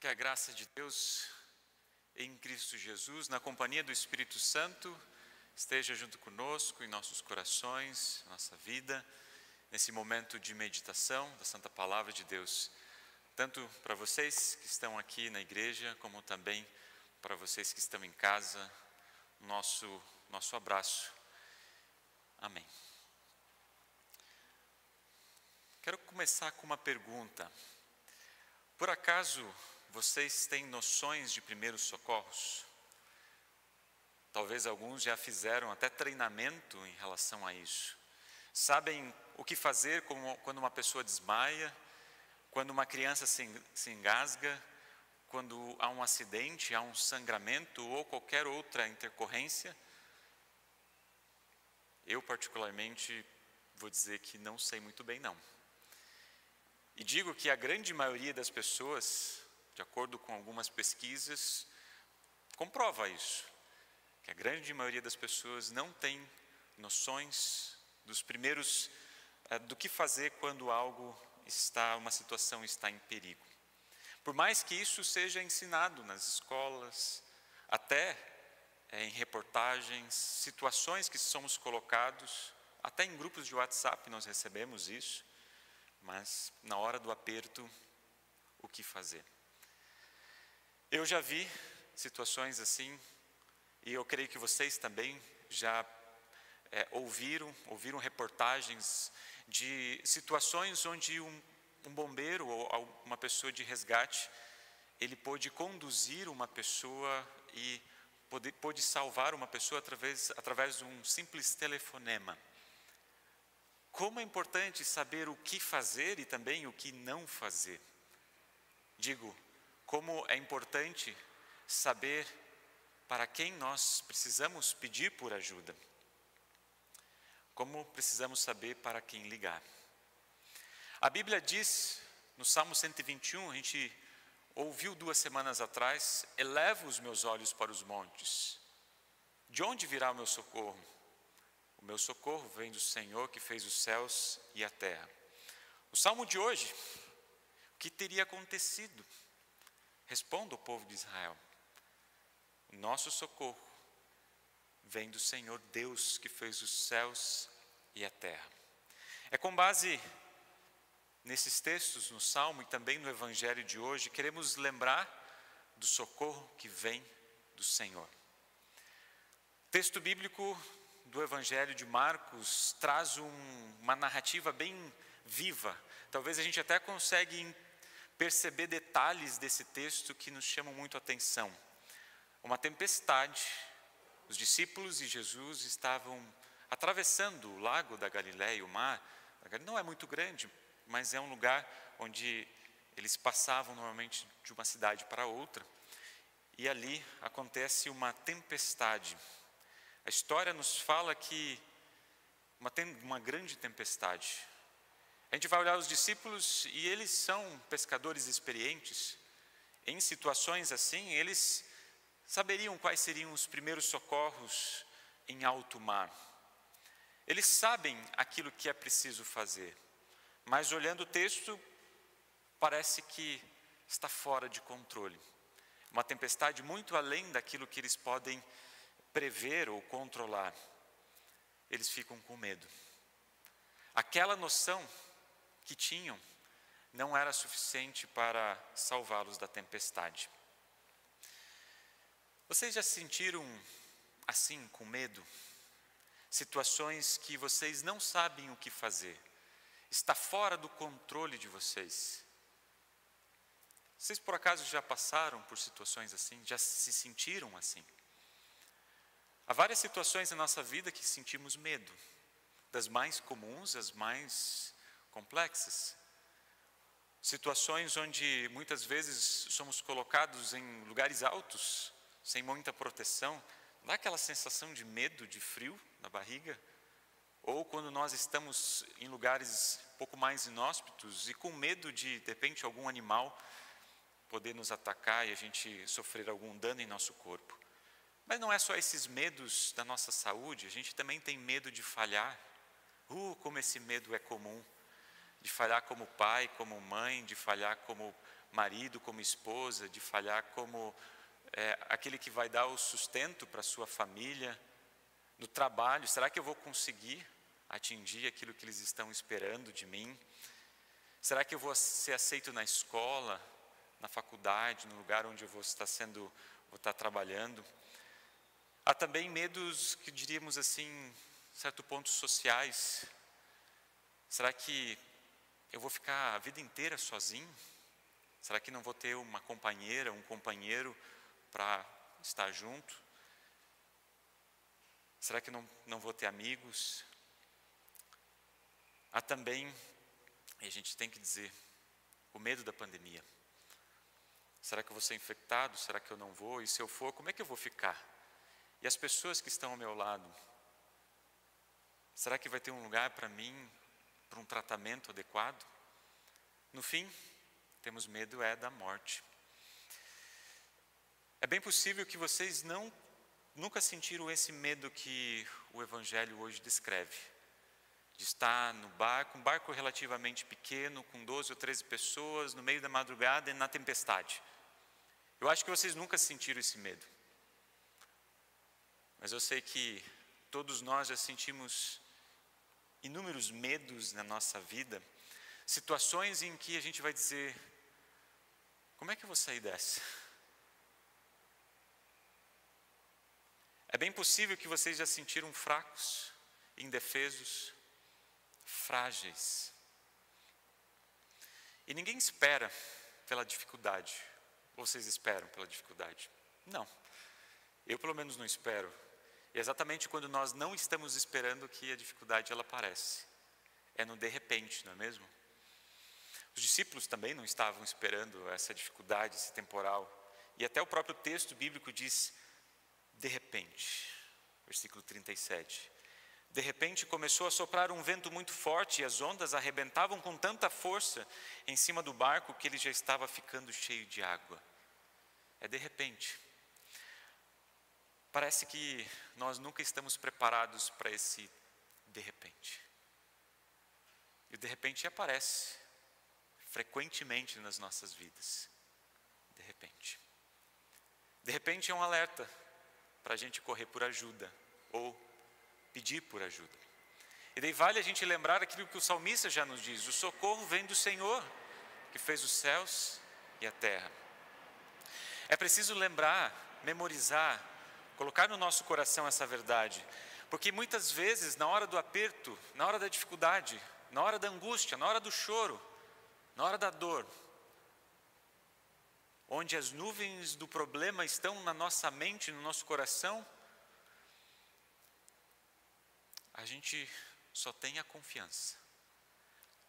Que a graça de Deus em Cristo Jesus, na companhia do Espírito Santo, esteja junto conosco em nossos corações, nossa vida, nesse momento de meditação da Santa Palavra de Deus, tanto para vocês que estão aqui na igreja, como também para vocês que estão em casa, nosso, nosso abraço. Amém. Quero começar com uma pergunta. Por acaso vocês têm noções de primeiros socorros? Talvez alguns já fizeram até treinamento em relação a isso. Sabem o que fazer quando uma pessoa desmaia, quando uma criança se engasga, quando há um acidente, há um sangramento ou qualquer outra intercorrência? Eu, particularmente, vou dizer que não sei muito bem, não. E digo que a grande maioria das pessoas de acordo com algumas pesquisas, comprova isso, que a grande maioria das pessoas não tem noções dos primeiros eh, do que fazer quando algo está, uma situação está em perigo. Por mais que isso seja ensinado nas escolas, até é, em reportagens, situações que somos colocados, até em grupos de WhatsApp nós recebemos isso, mas na hora do aperto, o que fazer? Eu já vi situações assim, e eu creio que vocês também já é, ouviram, ouviram reportagens de situações onde um, um bombeiro ou uma pessoa de resgate, ele pôde conduzir uma pessoa e pôde, pôde salvar uma pessoa através, através de um simples telefonema. Como é importante saber o que fazer e também o que não fazer. Digo, como é importante saber para quem nós precisamos pedir por ajuda. Como precisamos saber para quem ligar. A Bíblia diz, no Salmo 121, a gente ouviu duas semanas atrás: Elevo os meus olhos para os montes. De onde virá o meu socorro? O meu socorro vem do Senhor que fez os céus e a terra. O salmo de hoje, o que teria acontecido Responda o povo de Israel: o nosso socorro vem do Senhor Deus que fez os céus e a terra. É com base nesses textos, no Salmo e também no Evangelho de hoje, queremos lembrar do socorro que vem do Senhor. O texto bíblico do Evangelho de Marcos traz um, uma narrativa bem viva. Talvez a gente até consegue perceber detalhes desse texto que nos chamam muito a atenção. Uma tempestade, os discípulos e Jesus estavam atravessando o lago da Galiléia, o mar. Não é muito grande, mas é um lugar onde eles passavam normalmente de uma cidade para outra. E ali acontece uma tempestade. A história nos fala que uma, uma grande tempestade. A gente vai olhar os discípulos e eles são pescadores experientes. Em situações assim, eles saberiam quais seriam os primeiros socorros em alto mar. Eles sabem aquilo que é preciso fazer, mas olhando o texto, parece que está fora de controle. Uma tempestade muito além daquilo que eles podem prever ou controlar. Eles ficam com medo. Aquela noção que tinham não era suficiente para salvá-los da tempestade. Vocês já se sentiram assim, com medo? Situações que vocês não sabem o que fazer, está fora do controle de vocês. Vocês por acaso já passaram por situações assim? Já se sentiram assim? Há várias situações na nossa vida que sentimos medo, das mais comuns às mais complexas. Situações onde muitas vezes somos colocados em lugares altos, sem muita proteção, dá aquela sensação de medo, de frio na barriga. Ou quando nós estamos em lugares pouco mais inóspitos e com medo de, de repente, algum animal poder nos atacar e a gente sofrer algum dano em nosso corpo. Mas não é só esses medos da nossa saúde, a gente também tem medo de falhar. Uh, como esse medo é comum de falhar como pai, como mãe, de falhar como marido, como esposa, de falhar como é, aquele que vai dar o sustento para sua família, no trabalho, será que eu vou conseguir atingir aquilo que eles estão esperando de mim? Será que eu vou ser aceito na escola, na faculdade, no lugar onde eu vou estar sendo, vou estar trabalhando? Há também medos que diríamos assim, certo pontos sociais. Será que eu vou ficar a vida inteira sozinho? Será que não vou ter uma companheira, um companheiro para estar junto? Será que não, não vou ter amigos? Há também, e a gente tem que dizer, o medo da pandemia. Será que eu vou ser infectado? Será que eu não vou? E se eu for, como é que eu vou ficar? E as pessoas que estão ao meu lado? Será que vai ter um lugar para mim, para um tratamento adequado? No fim, temos medo é da morte. É bem possível que vocês não nunca sentiram esse medo que o Evangelho hoje descreve? De estar no barco, um barco relativamente pequeno, com 12 ou 13 pessoas, no meio da madrugada e na tempestade. Eu acho que vocês nunca sentiram esse medo. Mas eu sei que todos nós já sentimos inúmeros medos na nossa vida, situações em que a gente vai dizer: como é que eu vou sair dessa? É bem possível que vocês já sentiram fracos, indefesos, frágeis. E ninguém espera pela dificuldade. Vocês esperam pela dificuldade? Não. Eu pelo menos não espero. É exatamente quando nós não estamos esperando que a dificuldade ela aparece. É no de repente, não é mesmo? Os discípulos também não estavam esperando essa dificuldade, esse temporal. E até o próprio texto bíblico diz: de repente, versículo 37. De repente começou a soprar um vento muito forte e as ondas arrebentavam com tanta força em cima do barco que ele já estava ficando cheio de água. É de repente. Parece que nós nunca estamos preparados para esse de repente. E de repente aparece frequentemente nas nossas vidas. De repente. De repente é um alerta para a gente correr por ajuda ou pedir por ajuda. E daí vale a gente lembrar aquilo que o salmista já nos diz: o socorro vem do Senhor, que fez os céus e a terra. É preciso lembrar, memorizar, colocar no nosso coração essa verdade, porque muitas vezes, na hora do aperto, na hora da dificuldade, na hora da angústia, na hora do choro, na hora da dor, onde as nuvens do problema estão na nossa mente, no nosso coração, a gente só tem a confiança.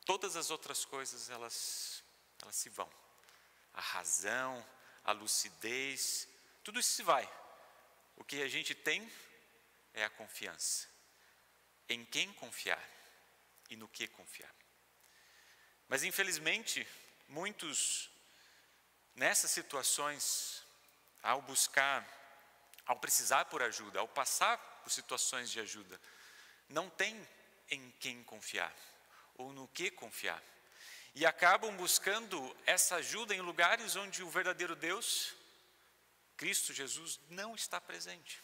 Todas as outras coisas elas elas se vão. A razão, a lucidez, tudo isso se vai. O que a gente tem é a confiança. Em quem confiar e no que confiar. Mas infelizmente, muitos Nessas situações, ao buscar, ao precisar por ajuda, ao passar por situações de ajuda, não tem em quem confiar ou no que confiar. E acabam buscando essa ajuda em lugares onde o verdadeiro Deus, Cristo Jesus, não está presente.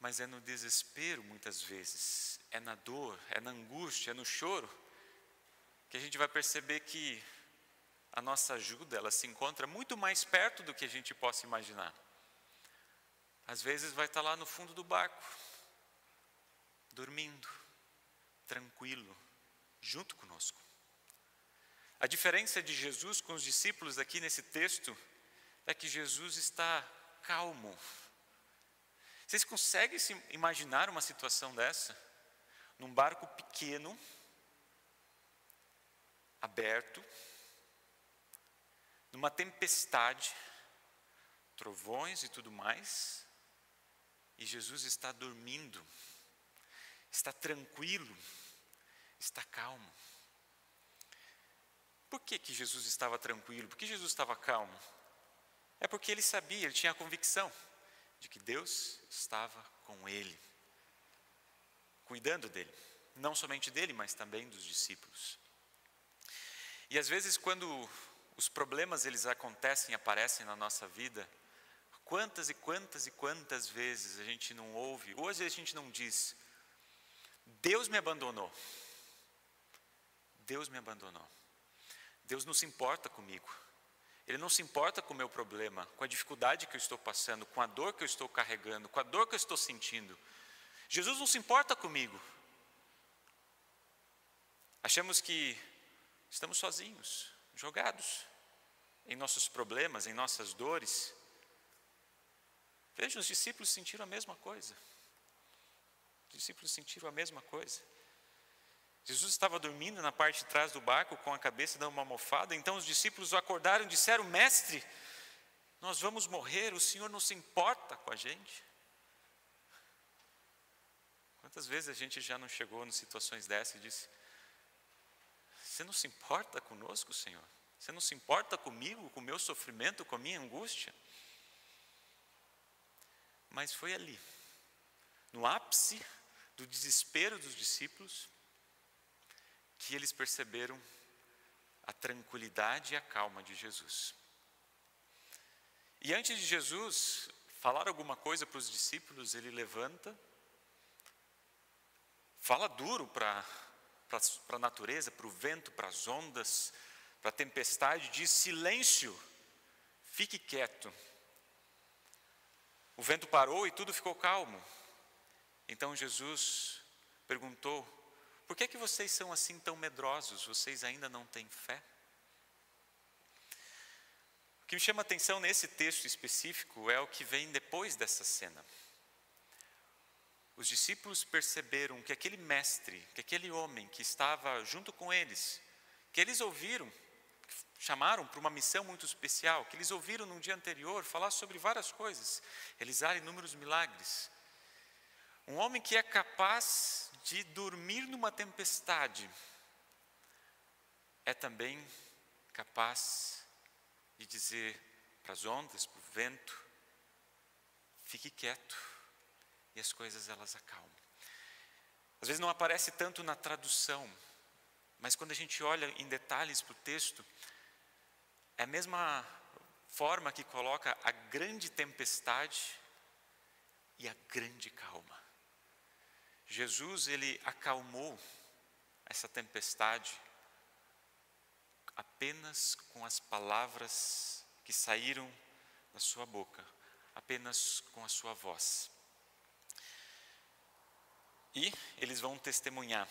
Mas é no desespero, muitas vezes, é na dor, é na angústia, é no choro, que a gente vai perceber que a nossa ajuda ela se encontra muito mais perto do que a gente possa imaginar. Às vezes vai estar lá no fundo do barco, dormindo, tranquilo, junto conosco. A diferença de Jesus com os discípulos aqui nesse texto é que Jesus está calmo. Vocês conseguem se imaginar uma situação dessa? Num barco pequeno, aberto, numa tempestade, trovões e tudo mais, e Jesus está dormindo, está tranquilo, está calmo. Por que, que Jesus estava tranquilo? Por que Jesus estava calmo? É porque ele sabia, ele tinha a convicção de que Deus estava com ele, cuidando dele, não somente dele, mas também dos discípulos. E às vezes quando os problemas eles acontecem, aparecem na nossa vida, quantas e quantas e quantas vezes a gente não ouve, ou às vezes a gente não diz, Deus me abandonou. Deus me abandonou. Deus não se importa comigo. Ele não se importa com o meu problema, com a dificuldade que eu estou passando, com a dor que eu estou carregando, com a dor que eu estou sentindo. Jesus não se importa comigo. Achamos que estamos sozinhos, jogados em nossos problemas, em nossas dores. Veja, os discípulos sentiram a mesma coisa. Os discípulos sentiram a mesma coisa. Jesus estava dormindo na parte de trás do barco com a cabeça dando uma almofada, então os discípulos o acordaram e disseram: Mestre, nós vamos morrer, o Senhor não se importa com a gente. Quantas vezes a gente já não chegou em situações dessas e disse: Você não se importa conosco, Senhor? Você não se importa comigo, com o meu sofrimento, com a minha angústia? Mas foi ali, no ápice do desespero dos discípulos, que eles perceberam a tranquilidade e a calma de Jesus. E antes de Jesus falar alguma coisa para os discípulos, ele levanta, fala duro para a natureza, para o vento, para as ondas, para a tempestade, diz: silêncio, fique quieto. O vento parou e tudo ficou calmo. Então Jesus perguntou: por que, que vocês são assim tão medrosos? Vocês ainda não têm fé? O que me chama a atenção nesse texto específico é o que vem depois dessa cena. Os discípulos perceberam que aquele mestre, que aquele homem que estava junto com eles, que eles ouviram, chamaram para uma missão muito especial, que eles ouviram no dia anterior falar sobre várias coisas, realizar inúmeros milagres. Um homem que é capaz de dormir numa tempestade, é também capaz de dizer para as ondas, para o vento, fique quieto, e as coisas elas acalmam. Às vezes não aparece tanto na tradução, mas quando a gente olha em detalhes para o texto, é a mesma forma que coloca a grande tempestade e a grande calma. Jesus ele acalmou essa tempestade apenas com as palavras que saíram da sua boca, apenas com a sua voz. E eles vão testemunhar: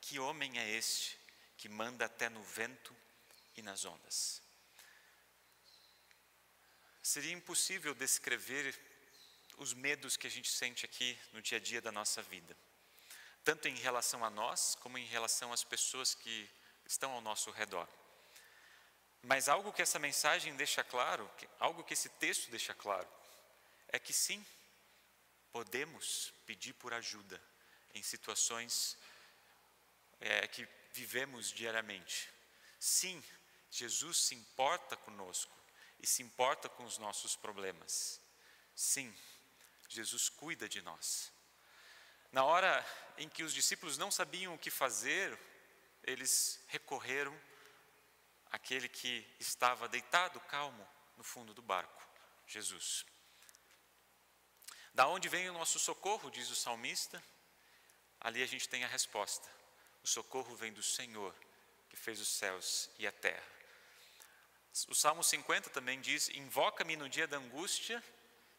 que homem é este que manda até no vento e nas ondas? Seria impossível descrever os medos que a gente sente aqui no dia a dia da nossa vida tanto em relação a nós, como em relação às pessoas que estão ao nosso redor. Mas algo que essa mensagem deixa claro, algo que esse texto deixa claro, é que sim, podemos pedir por ajuda em situações é, que vivemos diariamente. Sim, Jesus se importa conosco e se importa com os nossos problemas. Sim, Jesus cuida de nós. Na hora em que os discípulos não sabiam o que fazer, eles recorreram àquele que estava deitado, calmo, no fundo do barco, Jesus. Da onde vem o nosso socorro, diz o salmista? Ali a gente tem a resposta. O socorro vem do Senhor, que fez os céus e a terra. O Salmo 50 também diz: Invoca-me no dia da angústia,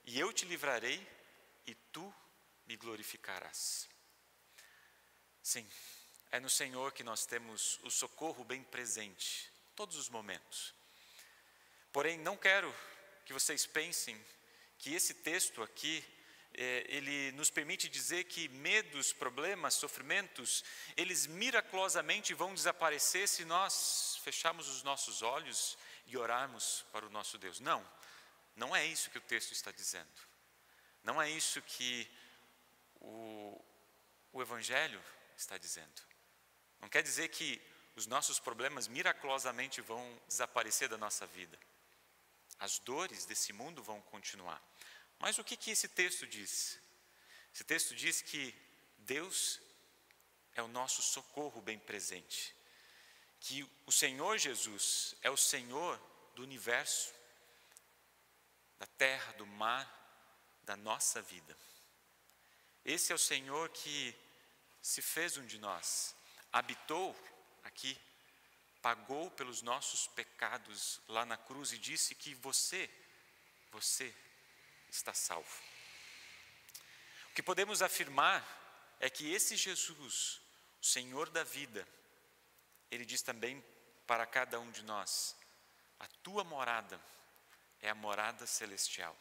e eu te livrarei, e tu me glorificarás. Sim, é no Senhor que nós temos o socorro bem presente, todos os momentos. Porém, não quero que vocês pensem que esse texto aqui, é, ele nos permite dizer que medos, problemas, sofrimentos, eles miraculosamente vão desaparecer se nós fecharmos os nossos olhos e orarmos para o nosso Deus. Não, não é isso que o texto está dizendo. Não é isso que o, o Evangelho está dizendo. Não quer dizer que os nossos problemas miraculosamente vão desaparecer da nossa vida. As dores desse mundo vão continuar. Mas o que, que esse texto diz? Esse texto diz que Deus é o nosso socorro bem presente. que o Senhor Jesus é o Senhor do universo, da terra, do mar, da nossa vida. Esse é o Senhor que se fez um de nós, habitou aqui, pagou pelos nossos pecados lá na cruz e disse que você, você está salvo. O que podemos afirmar é que esse Jesus, o Senhor da vida, ele diz também para cada um de nós: a tua morada é a morada celestial.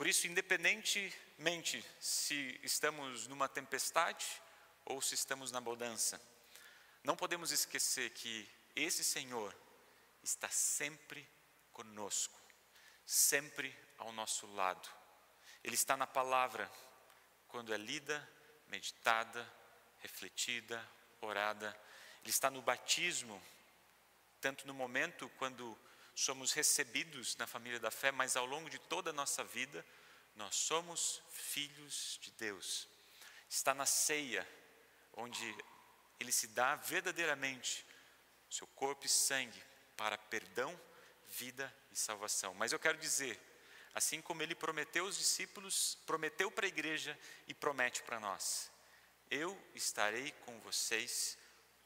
Por isso, independentemente se estamos numa tempestade ou se estamos na bonança, não podemos esquecer que esse Senhor está sempre conosco, sempre ao nosso lado. Ele está na palavra, quando é lida, meditada, refletida, orada. Ele está no batismo, tanto no momento quando somos recebidos na família da fé, mas ao longo de toda a nossa vida, nós somos filhos de Deus. Está na ceia, onde ele se dá verdadeiramente seu corpo e sangue para perdão, vida e salvação. Mas eu quero dizer, assim como ele prometeu aos discípulos, prometeu para a igreja e promete para nós: eu estarei com vocês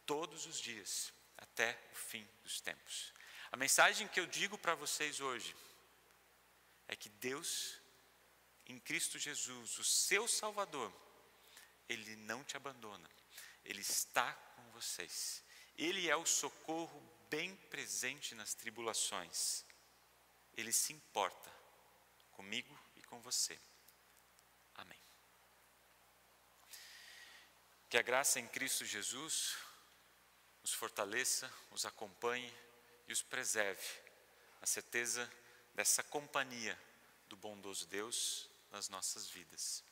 todos os dias, até o fim dos tempos. A mensagem que eu digo para vocês hoje é que Deus, em Cristo Jesus, o seu Salvador, Ele não te abandona, Ele está com vocês. Ele é o socorro bem presente nas tribulações. Ele se importa comigo e com você. Amém. Que a graça em Cristo Jesus os fortaleça, os acompanhe e os preserve, na certeza dessa companhia do bondoso Deus nas nossas vidas.